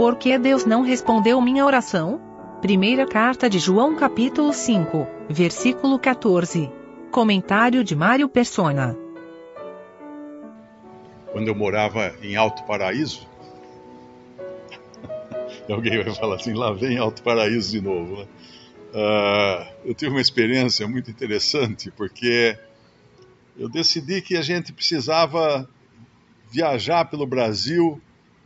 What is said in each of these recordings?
Por que Deus não respondeu minha oração? Primeira carta de João capítulo 5, versículo 14. Comentário de Mário Persona. Quando eu morava em Alto Paraíso, alguém vai falar assim, lá vem Alto Paraíso de novo. Né? Uh, eu tive uma experiência muito interessante, porque eu decidi que a gente precisava viajar pelo Brasil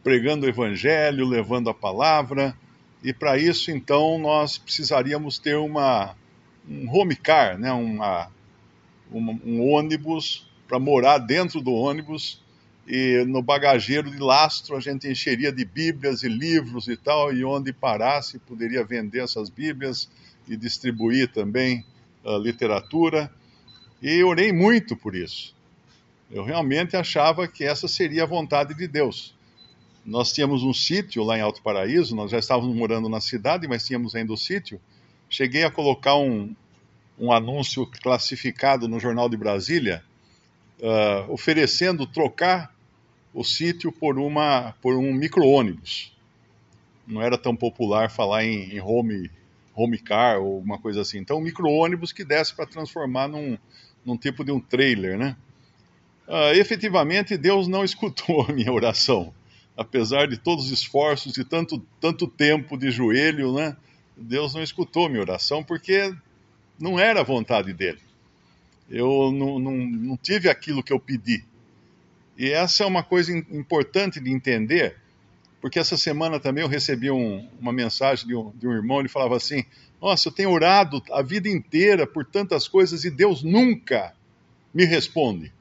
pregando o Evangelho, levando a palavra, e para isso, então, nós precisaríamos ter uma, um home car, né? uma, uma um ônibus para morar dentro do ônibus e no bagageiro de lastro a gente encheria de bíblias e livros e tal, e onde parasse poderia vender essas bíblias e distribuir também uh, literatura. E orei muito por isso. Eu realmente achava que essa seria a vontade de Deus. Nós tínhamos um sítio lá em Alto Paraíso, nós já estávamos morando na cidade, mas tínhamos ainda o sítio. Cheguei a colocar um, um anúncio classificado no Jornal de Brasília, uh, oferecendo trocar o sítio por, por um micro-ônibus. Não era tão popular falar em, em home, home car ou uma coisa assim. Então, um micro-ônibus que desse para transformar num, num tipo de um trailer, né? Uh, efetivamente, Deus não escutou a minha oração. Apesar de todos os esforços e tanto, tanto tempo de joelho, né? Deus não escutou minha oração porque não era a vontade dele. Eu não, não, não tive aquilo que eu pedi. E essa é uma coisa importante de entender, porque essa semana também eu recebi um, uma mensagem de um, de um irmão, ele falava assim: Nossa, eu tenho orado a vida inteira por tantas coisas e Deus nunca me responde.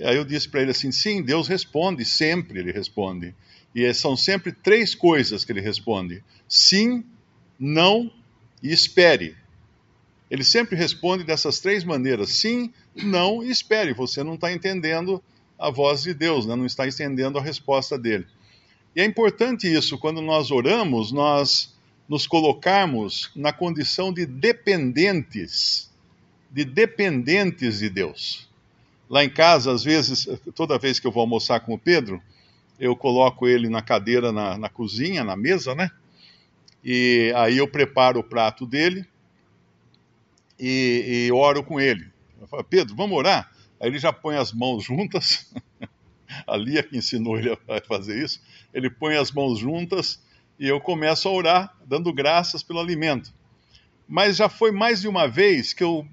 Aí eu disse para ele assim: Sim, Deus responde, sempre ele responde. E são sempre três coisas que ele responde: sim, não e espere. Ele sempre responde dessas três maneiras: sim, não e espere. Você não está entendendo a voz de Deus, né? não está estendendo a resposta dele. E é importante isso, quando nós oramos, nós nos colocarmos na condição de dependentes, de dependentes de Deus. Lá em casa, às vezes, toda vez que eu vou almoçar com o Pedro, eu coloco ele na cadeira na, na cozinha, na mesa, né? E aí eu preparo o prato dele e, e oro com ele. Eu falo, Pedro, vamos orar? Aí ele já põe as mãos juntas, a Lia que ensinou ele a fazer isso, ele põe as mãos juntas e eu começo a orar, dando graças pelo alimento. Mas já foi mais de uma vez que eu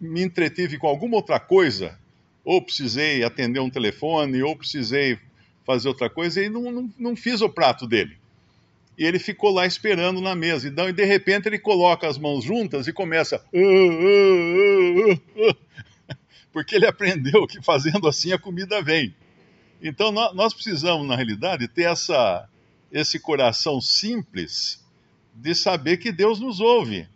me entretive com alguma outra coisa, ou precisei atender um telefone, ou precisei fazer outra coisa, e não, não, não fiz o prato dele. E ele ficou lá esperando na mesa. Então, e de repente ele coloca as mãos juntas e começa. Uh, uh, uh, porque ele aprendeu que fazendo assim a comida vem. Então nós precisamos, na realidade, ter essa, esse coração simples de saber que Deus nos ouve.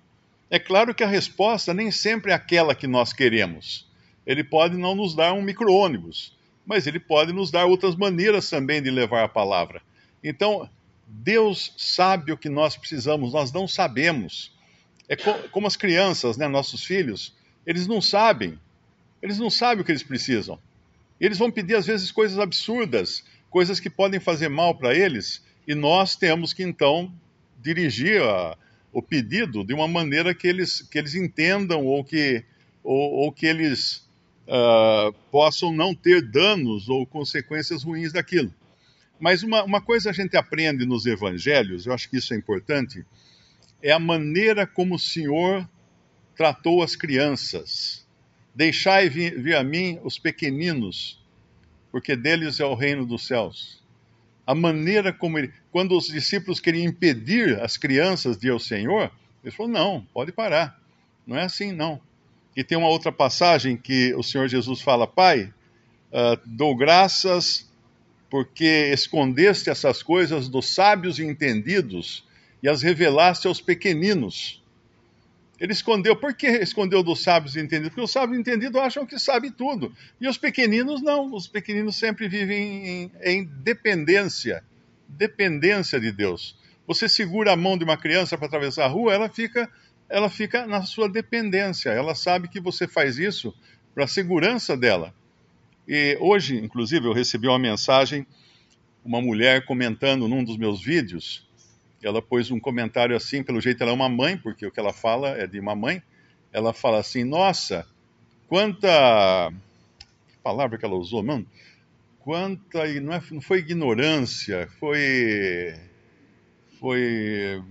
É claro que a resposta nem sempre é aquela que nós queremos. Ele pode não nos dar um micro-ônibus, mas ele pode nos dar outras maneiras também de levar a palavra. Então, Deus sabe o que nós precisamos, nós não sabemos. É como as crianças, né, nossos filhos, eles não sabem eles não sabem o que eles precisam. Eles vão pedir, às vezes, coisas absurdas, coisas que podem fazer mal para eles, e nós temos que, então, dirigir a, o pedido de uma maneira que eles, que eles entendam ou que, ou, ou que eles uh, possam não ter danos ou consequências ruins daquilo. Mas uma, uma coisa a gente aprende nos evangelhos, eu acho que isso é importante, é a maneira como o Senhor tratou as crianças. Deixai vir, vir a mim os pequeninos, porque deles é o reino dos céus. A maneira como ele. Quando os discípulos queriam impedir as crianças de ir ao Senhor, ele falou: não, pode parar. Não é assim, não. E tem uma outra passagem que o Senhor Jesus fala: Pai, uh, dou graças porque escondeste essas coisas dos sábios e entendidos e as revelaste aos pequeninos. Ele escondeu. Por que escondeu dos sábios entendidos? Porque os sábios entendidos acham que sabem tudo. E os pequeninos não. Os pequeninos sempre vivem em, em dependência. Dependência de Deus. Você segura a mão de uma criança para atravessar a rua, ela fica, ela fica na sua dependência. Ela sabe que você faz isso para a segurança dela. E hoje, inclusive, eu recebi uma mensagem uma mulher comentando num dos meus vídeos. Ela pôs um comentário assim, pelo jeito ela é uma mãe, porque o que ela fala é de uma mãe. Ela fala assim: Nossa, quanta. Que palavra que ela usou, mano? Quanta. Não, é, não foi ignorância, foi. Foi.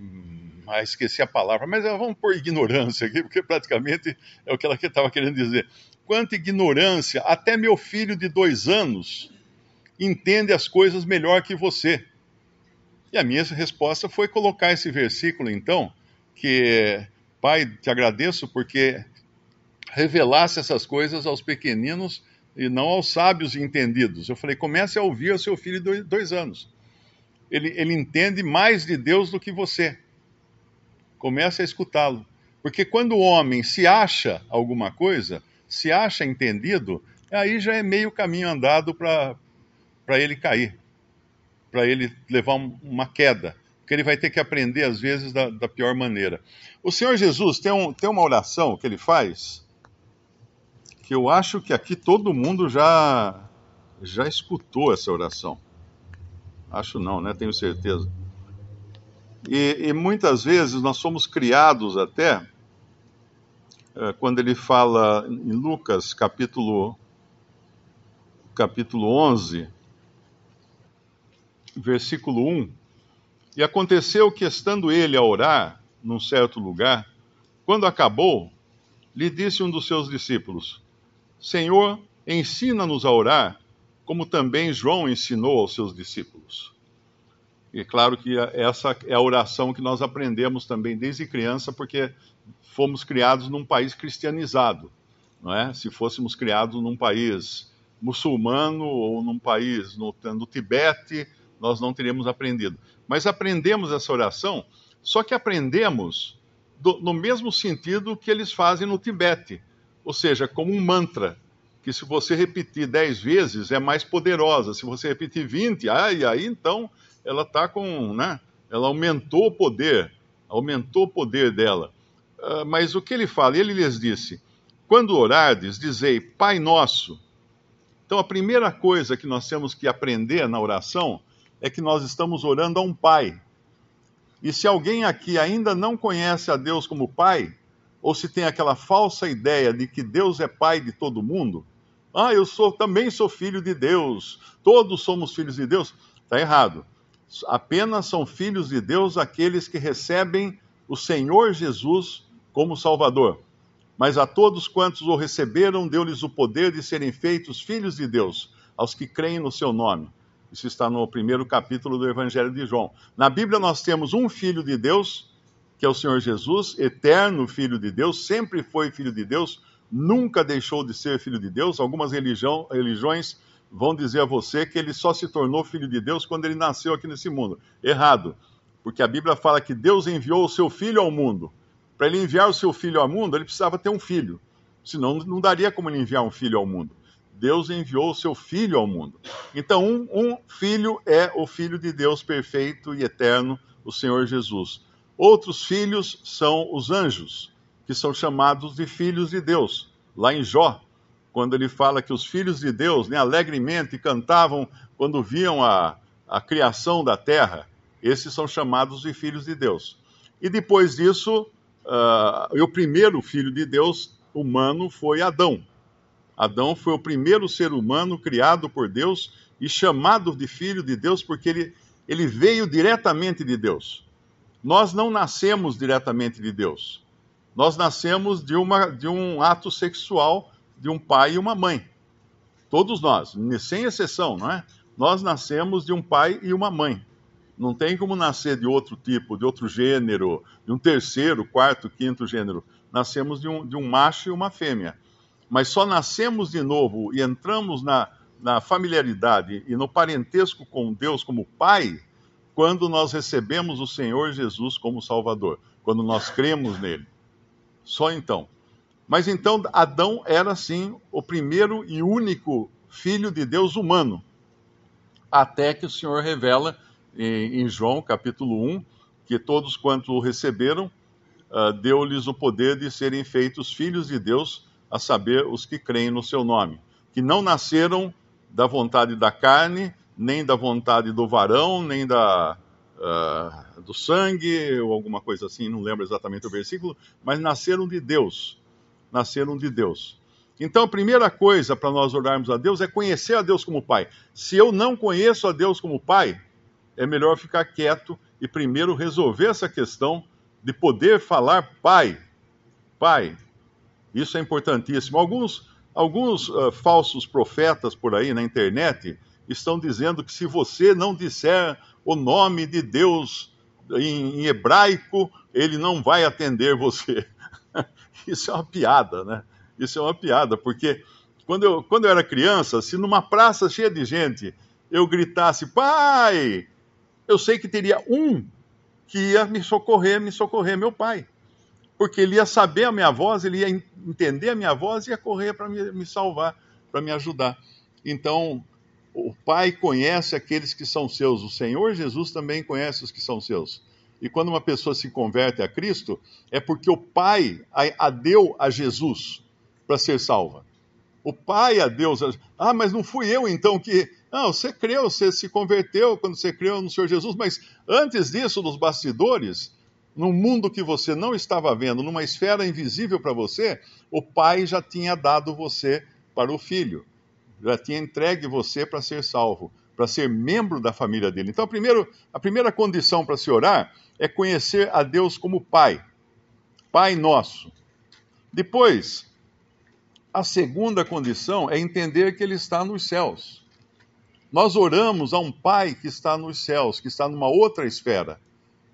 Ah, esqueci a palavra, mas vamos pôr ignorância aqui, porque praticamente é o que ela estava querendo dizer. Quanta ignorância, até meu filho de dois anos entende as coisas melhor que você. E a minha resposta foi colocar esse versículo, então, que, Pai, te agradeço porque revelasse essas coisas aos pequeninos e não aos sábios e entendidos. Eu falei, comece a ouvir o seu filho de dois anos. Ele, ele entende mais de Deus do que você. Comece a escutá-lo. Porque quando o homem se acha alguma coisa, se acha entendido, aí já é meio caminho andado para ele cair, para ele levar uma queda, porque ele vai ter que aprender, às vezes, da, da pior maneira. O Senhor Jesus tem, um, tem uma oração que ele faz, que eu acho que aqui todo mundo já, já escutou essa oração. Acho não, né? Tenho certeza. E, e muitas vezes nós somos criados até, eh, quando ele fala em Lucas capítulo, capítulo 11, versículo 1. E aconteceu que, estando ele a orar num certo lugar, quando acabou, lhe disse um dos seus discípulos: Senhor, ensina-nos a orar, como também João ensinou aos seus discípulos. E claro que essa é a oração que nós aprendemos também desde criança, porque fomos criados num país cristianizado, não é? Se fôssemos criados num país muçulmano ou num país no, no Tibete, nós não teríamos aprendido. Mas aprendemos essa oração, só que aprendemos do, no mesmo sentido que eles fazem no Tibete, ou seja, como um mantra, que se você repetir dez vezes é mais poderosa. Se você repetir 20, aí, aí então ela está com, né? Ela aumentou o poder, aumentou o poder dela. Uh, mas o que ele fala? Ele lhes disse: quando orardes, dizei Pai Nosso. Então a primeira coisa que nós temos que aprender na oração é que nós estamos orando a um Pai. E se alguém aqui ainda não conhece a Deus como Pai, ou se tem aquela falsa ideia de que Deus é Pai de todo mundo, ah, eu sou também sou filho de Deus, todos somos filhos de Deus, está errado. Apenas são filhos de Deus aqueles que recebem o Senhor Jesus como Salvador. Mas a todos quantos o receberam, deu-lhes o poder de serem feitos filhos de Deus, aos que creem no seu nome. Isso está no primeiro capítulo do Evangelho de João. Na Bíblia nós temos um filho de Deus, que é o Senhor Jesus, eterno filho de Deus, sempre foi filho de Deus, nunca deixou de ser filho de Deus. Algumas religião, religiões vão dizer a você que ele só se tornou filho de Deus quando ele nasceu aqui nesse mundo. Errado, porque a Bíblia fala que Deus enviou o seu filho ao mundo. Para ele enviar o seu filho ao mundo, ele precisava ter um filho. Senão não daria como ele enviar um filho ao mundo. Deus enviou o seu Filho ao mundo. Então, um, um, filho é o Filho de Deus perfeito e eterno, o Senhor Jesus. Outros filhos são os anjos, que são chamados de filhos de Deus. Lá em Jó, quando ele fala que os filhos de Deus né, alegremente cantavam quando viam a, a criação da terra, esses são chamados de filhos de Deus. E depois disso, uh, o primeiro filho de Deus humano foi Adão. Adão foi o primeiro ser humano criado por Deus e chamado de filho de Deus porque ele, ele veio diretamente de Deus. Nós não nascemos diretamente de Deus. Nós nascemos de, uma, de um ato sexual de um pai e uma mãe. Todos nós, sem exceção, não é? Nós nascemos de um pai e uma mãe. Não tem como nascer de outro tipo, de outro gênero, de um terceiro, quarto, quinto gênero. Nascemos de um, de um macho e uma fêmea mas só nascemos de novo e entramos na, na familiaridade e no parentesco com Deus como Pai quando nós recebemos o Senhor Jesus como Salvador, quando nós cremos nele. Só então. Mas então Adão era sim o primeiro e único filho de Deus humano, até que o Senhor revela em, João capítulo 1 que todos quanto o receberam, uh, deu-lhes o poder de serem feitos filhos de Deus a saber, os que creem no seu nome, que não nasceram da vontade da carne, nem da vontade do varão, nem da, uh, do sangue, ou alguma coisa assim, não lembro exatamente o versículo, mas nasceram de Deus. Nasceram de Deus. Então, a primeira coisa para nós orarmos a Deus é conhecer a Deus como Pai. Se eu não conheço a Deus como Pai, é melhor ficar quieto e primeiro resolver essa questão de poder falar Pai. Pai. Isso é importantíssimo. Alguns, alguns uh, falsos profetas por aí na internet estão dizendo que se você não disser o nome de Deus em, em hebraico, ele não vai atender você. Isso é uma piada, né? Isso é uma piada, porque quando eu, quando eu era criança, se numa praça cheia de gente eu gritasse, pai, eu sei que teria um que ia me socorrer, me socorrer, meu pai. Porque ele ia saber a minha voz, ele ia entender a minha voz e ia correr para me, me salvar, para me ajudar. Então, o Pai conhece aqueles que são seus, o Senhor Jesus também conhece os que são seus. E quando uma pessoa se converte a Cristo, é porque o Pai a, deu a Jesus para ser salva. O Pai a Deus. Ah, mas não fui eu então que. Não, você creu, você se converteu quando você creu no Senhor Jesus, mas antes disso, nos bastidores, num mundo que você não estava vendo, numa esfera invisível para você, o Pai já tinha dado você para o Filho já tinha entregue você para ser salvo, para ser membro da família dele. Então, primeiro, a primeira condição para se orar é conhecer a Deus como Pai, Pai nosso. Depois, a segunda condição é entender que Ele está nos céus. Nós oramos a um Pai que está nos céus, que está numa outra esfera,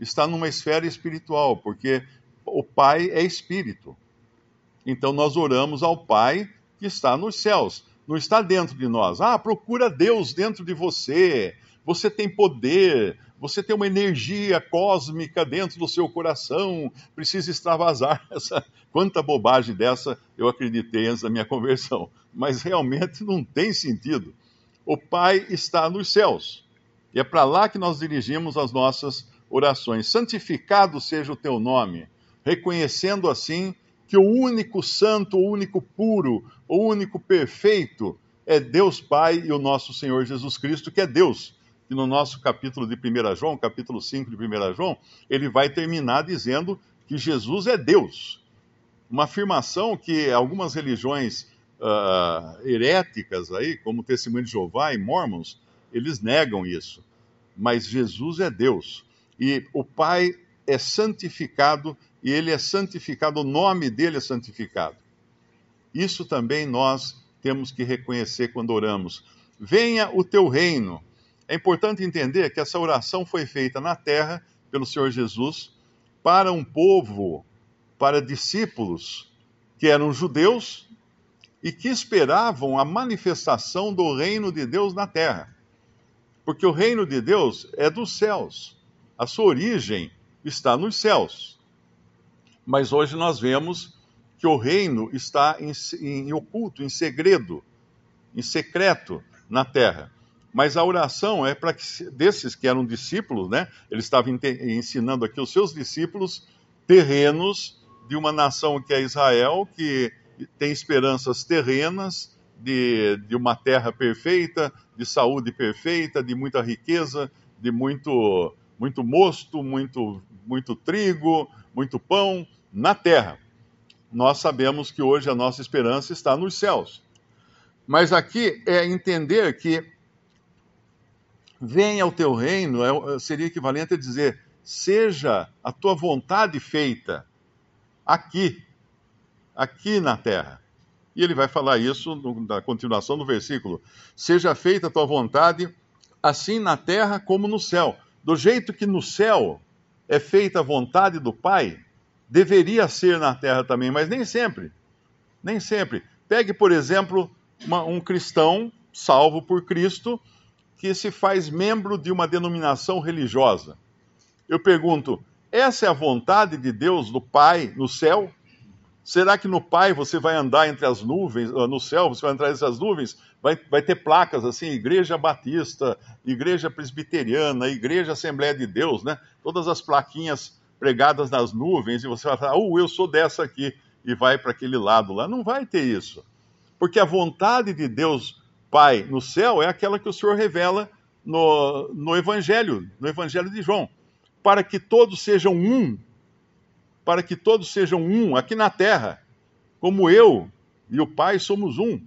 está numa esfera espiritual, porque o Pai é espírito. Então nós oramos ao Pai que está nos céus não está dentro de nós. Ah, procura Deus dentro de você. Você tem poder, você tem uma energia cósmica dentro do seu coração, precisa extravasar essa. Quanta bobagem dessa eu acreditei antes da minha conversão. Mas realmente não tem sentido. O Pai está nos céus. E é para lá que nós dirigimos as nossas orações. Santificado seja o teu nome, reconhecendo assim que o único santo, o único puro, o único perfeito é Deus Pai e o nosso Senhor Jesus Cristo, que é Deus. E no nosso capítulo de 1 João, capítulo 5 de 1 João, ele vai terminar dizendo que Jesus é Deus. Uma afirmação que algumas religiões uh, heréticas aí, como Testemunho de Jeová e Mormons, eles negam isso. Mas Jesus é Deus. E o Pai é santificado e ele é santificado, o nome dele é santificado. Isso também nós temos que reconhecer quando oramos. Venha o teu reino. É importante entender que essa oração foi feita na terra pelo Senhor Jesus para um povo, para discípulos que eram judeus e que esperavam a manifestação do reino de Deus na terra. Porque o reino de Deus é dos céus. A sua origem está nos céus. Mas hoje nós vemos que o reino está em, em oculto, em segredo, em secreto na terra. Mas a oração é para que desses que eram discípulos, né? Ele estava ensinando aqui os seus discípulos terrenos de uma nação que é Israel, que tem esperanças terrenas de, de uma terra perfeita, de saúde perfeita, de muita riqueza, de muito muito mosto, muito muito trigo, muito pão, na terra. Nós sabemos que hoje a nossa esperança está nos céus. Mas aqui é entender que venha o teu reino, é, seria equivalente a dizer, seja a tua vontade feita aqui, aqui na terra. E ele vai falar isso na continuação do versículo: Seja feita a tua vontade, assim na terra como no céu. Do jeito que no céu é feita a vontade do Pai, deveria ser na terra também, mas nem sempre. Nem sempre. Pegue, por exemplo, uma, um cristão salvo por Cristo que se faz membro de uma denominação religiosa. Eu pergunto: essa é a vontade de Deus, do Pai, no céu? Será que no Pai você vai andar entre as nuvens, ah, no céu você vai entrar entre as nuvens, vai, vai ter placas assim, Igreja Batista, Igreja Presbiteriana, Igreja Assembleia de Deus, né? Todas as plaquinhas pregadas nas nuvens e você vai falar, oh, eu sou dessa aqui, e vai para aquele lado lá. Não vai ter isso. Porque a vontade de Deus Pai no céu é aquela que o Senhor revela no, no Evangelho, no Evangelho de João, para que todos sejam um, para que todos sejam um aqui na terra, como eu e o Pai somos um.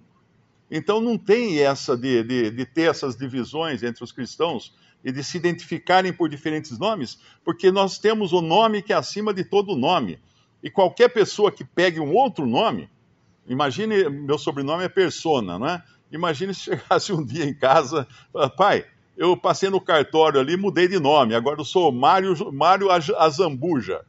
Então não tem essa de, de, de ter essas divisões entre os cristãos e de se identificarem por diferentes nomes, porque nós temos o nome que é acima de todo nome. E qualquer pessoa que pegue um outro nome, imagine, meu sobrenome é Persona, não é? Imagine se chegasse um dia em casa, pai, eu passei no cartório ali, mudei de nome, agora eu sou Mário, Mário Azambuja.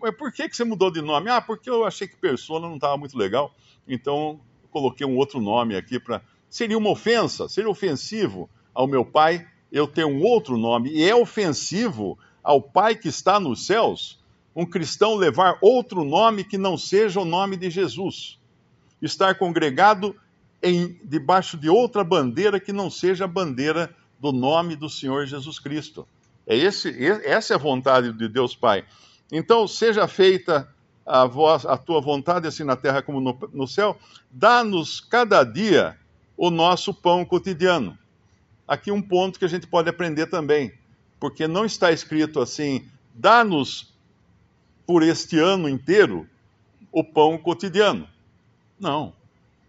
Mas por que, que você mudou de nome? Ah, porque eu achei que Persona não estava muito legal, então coloquei um outro nome aqui para. Seria uma ofensa, seria ofensivo ao meu pai eu ter um outro nome, e é ofensivo ao pai que está nos céus um cristão levar outro nome que não seja o nome de Jesus. Estar congregado em, debaixo de outra bandeira que não seja a bandeira do nome do Senhor Jesus Cristo. É esse, essa é a vontade de Deus Pai. Então, seja feita a, voz, a tua vontade, assim na terra como no, no céu, dá-nos cada dia o nosso pão cotidiano. Aqui um ponto que a gente pode aprender também, porque não está escrito assim, dá-nos por este ano inteiro o pão cotidiano. Não,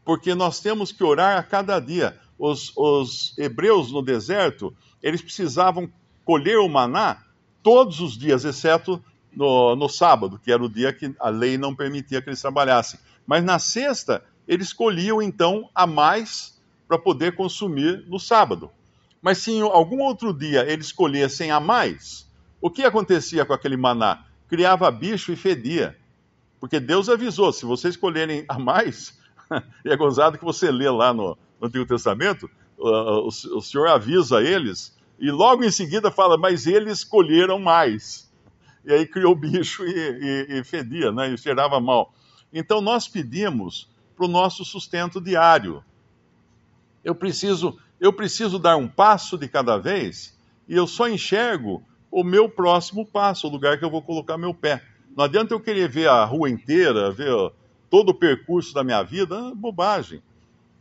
porque nós temos que orar a cada dia. Os, os hebreus no deserto, eles precisavam colher o maná todos os dias, exceto no, no sábado, que era o dia que a lei não permitia que eles trabalhassem. Mas na sexta, eles colhiam então a mais para poder consumir no sábado. Mas se em algum outro dia eles colhessem a mais, o que acontecia com aquele maná? Criava bicho e fedia. Porque Deus avisou: se vocês colherem a mais, e é gozado que você lê lá no, no Antigo Testamento, o, o Senhor avisa eles, e logo em seguida fala: mas eles colheram mais e aí criou bicho e, e, e fedia, né? e cheirava mal. Então nós pedimos para o nosso sustento diário. Eu preciso, eu preciso dar um passo de cada vez e eu só enxergo o meu próximo passo, o lugar que eu vou colocar meu pé. Não adianta eu querer ver a rua inteira, ver todo o percurso da minha vida, é bobagem.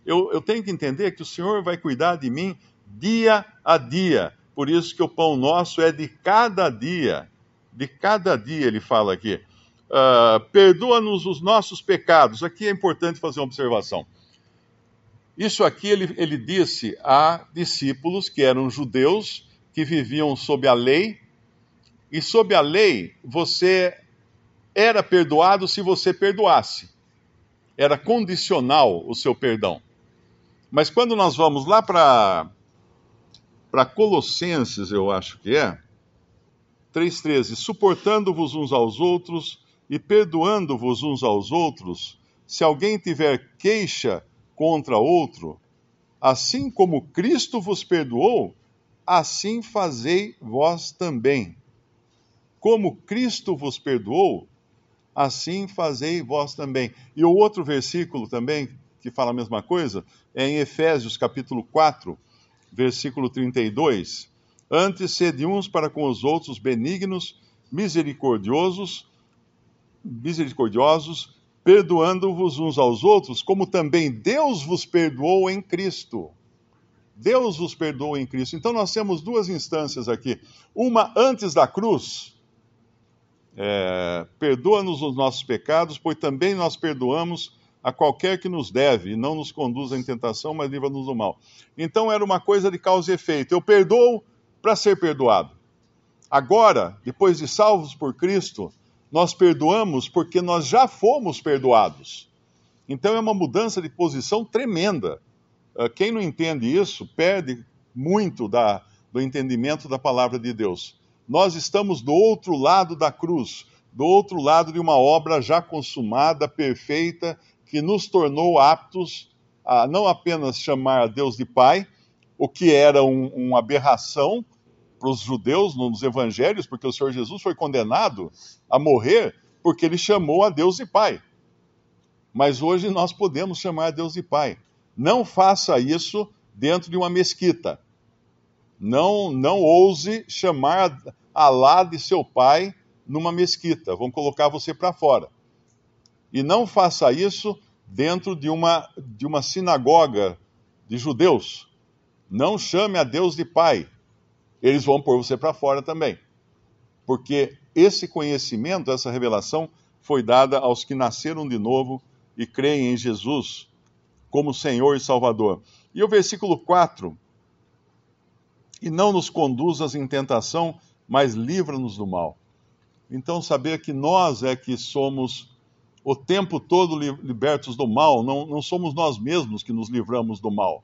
Eu, eu tenho que entender que o Senhor vai cuidar de mim dia a dia. Por isso que o pão nosso é de cada dia de cada dia, ele fala aqui. Uh, Perdoa-nos os nossos pecados. Aqui é importante fazer uma observação. Isso aqui ele, ele disse a discípulos que eram judeus, que viviam sob a lei, e sob a lei você era perdoado se você perdoasse. Era condicional o seu perdão. Mas quando nós vamos lá para Colossenses, eu acho que é, 3,13: Suportando-vos uns aos outros e perdoando-vos uns aos outros, se alguém tiver queixa contra outro, assim como Cristo vos perdoou, assim fazei vós também. Como Cristo vos perdoou, assim fazei vós também. E o outro versículo também, que fala a mesma coisa, é em Efésios capítulo 4, versículo 32 Antes, sede uns para com os outros benignos, misericordiosos, misericordiosos, perdoando-vos uns aos outros, como também Deus vos perdoou em Cristo. Deus vos perdoou em Cristo. Então nós temos duas instâncias aqui. Uma antes da cruz, é, perdoa-nos os nossos pecados, pois também nós perdoamos a qualquer que nos deve, e não nos conduza em tentação, mas livra-nos do mal. Então era uma coisa de causa e efeito. Eu perdoo para ser perdoado. Agora, depois de salvos por Cristo, nós perdoamos porque nós já fomos perdoados. Então é uma mudança de posição tremenda. Ah, quem não entende isso perde muito da, do entendimento da palavra de Deus. Nós estamos do outro lado da cruz, do outro lado de uma obra já consumada, perfeita, que nos tornou aptos a não apenas chamar a Deus de Pai, o que era um, uma aberração para os judeus nos evangelhos, porque o Senhor Jesus foi condenado a morrer porque ele chamou a Deus de Pai. Mas hoje nós podemos chamar a Deus de Pai. Não faça isso dentro de uma mesquita. Não, não ouse chamar Alá de seu pai numa mesquita. Vão colocar você para fora. E não faça isso dentro de uma, de uma sinagoga de judeus Não chame a Deus de pai. Eles vão pôr você para fora também. Porque esse conhecimento, essa revelação, foi dada aos que nasceram de novo e creem em Jesus como Senhor e Salvador. E o versículo 4: E não nos conduzas em tentação, mas livra-nos do mal. Então, saber que nós é que somos o tempo todo libertos do mal, não, não somos nós mesmos que nos livramos do mal.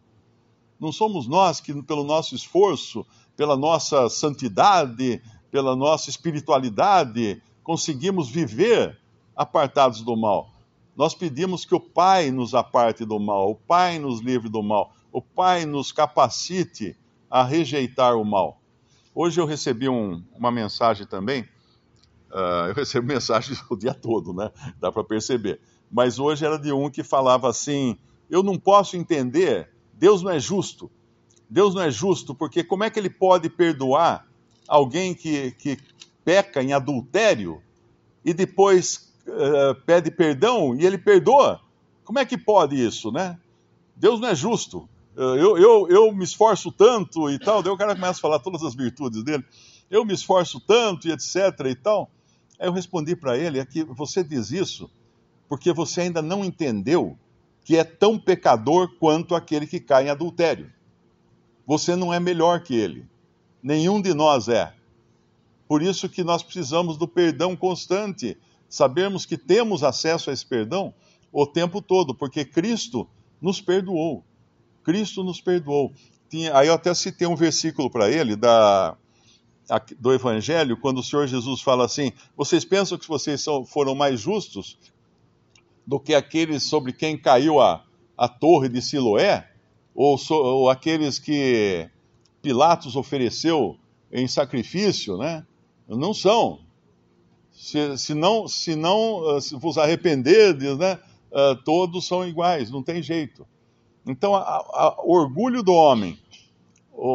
Não somos nós que, pelo nosso esforço, pela nossa santidade, pela nossa espiritualidade, conseguimos viver apartados do mal. Nós pedimos que o Pai nos aparte do mal, o Pai nos livre do mal, o Pai nos capacite a rejeitar o mal. Hoje eu recebi um, uma mensagem também. Uh, eu recebo mensagens o dia todo, né? Dá para perceber. Mas hoje era de um que falava assim: Eu não posso entender, Deus não é justo. Deus não é justo, porque como é que ele pode perdoar alguém que, que peca em adultério e depois uh, pede perdão e ele perdoa? Como é que pode isso, né? Deus não é justo eu, eu, eu me esforço tanto e tal. Daí o cara começa a falar todas as virtudes dele. Eu me esforço tanto e etc e tal. Aí eu respondi para ele: é que você diz isso porque você ainda não entendeu que é tão pecador quanto aquele que cai em adultério. Você não é melhor que ele. Nenhum de nós é. Por isso que nós precisamos do perdão constante, sabermos que temos acesso a esse perdão o tempo todo, porque Cristo nos perdoou. Cristo nos perdoou. Tinha, aí eu até citei um versículo para ele da, do Evangelho, quando o Senhor Jesus fala assim: Vocês pensam que vocês são, foram mais justos do que aqueles sobre quem caiu a, a torre de Siloé? Ou, so, ou aqueles que Pilatos ofereceu em sacrifício, né? Não são. Se, se não, se não se vos arrependerdes, né? Uh, todos são iguais, não tem jeito. Então, o orgulho do homem,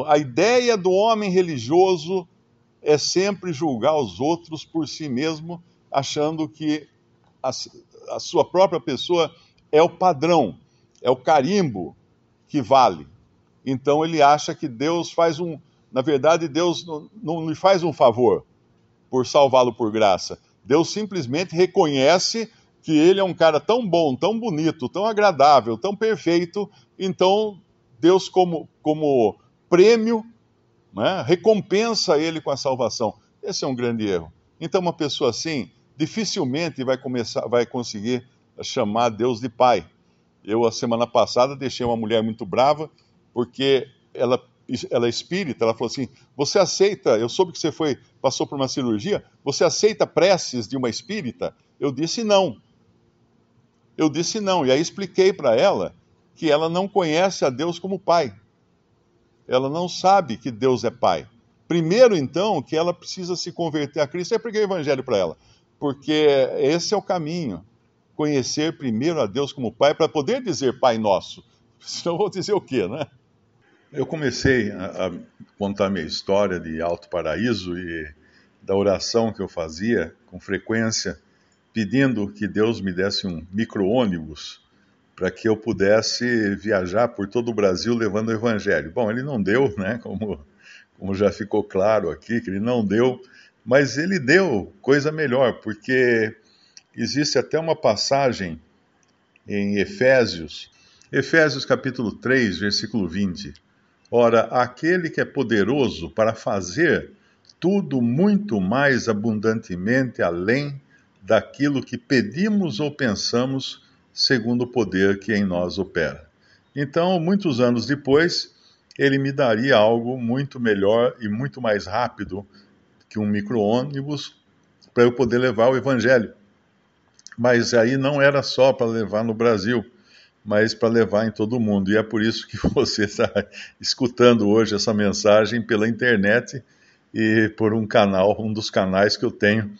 a ideia do homem religioso é sempre julgar os outros por si mesmo, achando que a, a sua própria pessoa é o padrão, é o carimbo que vale. Então ele acha que Deus faz um. Na verdade, Deus não, não lhe faz um favor por salvá-lo por graça. Deus simplesmente reconhece que ele é um cara tão bom, tão bonito, tão agradável, tão perfeito, então Deus, como, como prêmio, né, recompensa ele com a salvação. Esse é um grande erro. Então, uma pessoa assim dificilmente vai, começar, vai conseguir chamar Deus de pai. Eu, a semana passada, deixei uma mulher muito brava, porque ela, ela é espírita, ela falou assim: Você aceita, eu soube que você foi, passou por uma cirurgia, você aceita preces de uma espírita? Eu disse não. Eu disse não, e aí expliquei para ela que ela não conhece a Deus como Pai. Ela não sabe que Deus é Pai. Primeiro, então, que ela precisa se converter a Cristo. Eu preguei o Evangelho para ela, porque esse é o caminho. Conhecer primeiro a Deus como Pai, para poder dizer Pai Nosso. Senão vou dizer o quê, né? Eu comecei a, a contar minha história de Alto Paraíso e da oração que eu fazia com frequência pedindo que Deus me desse um micro-ônibus para que eu pudesse viajar por todo o Brasil levando o Evangelho. Bom, ele não deu, né? Como, como já ficou claro aqui, que ele não deu, mas ele deu coisa melhor, porque existe até uma passagem em Efésios, Efésios capítulo 3, versículo 20. Ora, aquele que é poderoso para fazer tudo muito mais abundantemente além daquilo que pedimos ou pensamos, segundo o poder que em nós opera. Então, muitos anos depois, ele me daria algo muito melhor e muito mais rápido que um micro-ônibus para eu poder levar o evangelho. Mas aí não era só para levar no Brasil, mas para levar em todo o mundo. E é por isso que você está escutando hoje essa mensagem pela internet e por um canal, um dos canais que eu tenho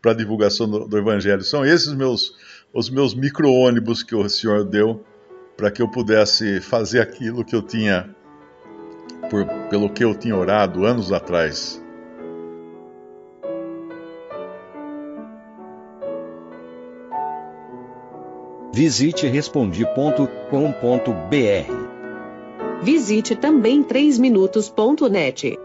para a divulgação do, do, Evangelho. São esses meus, os meus micro-ônibus que o Senhor deu para que eu pudesse fazer aquilo que eu tinha, por, pelo que eu tinha orado anos atrás. Visite Respondi.com.br. Visite também 3minutos.net.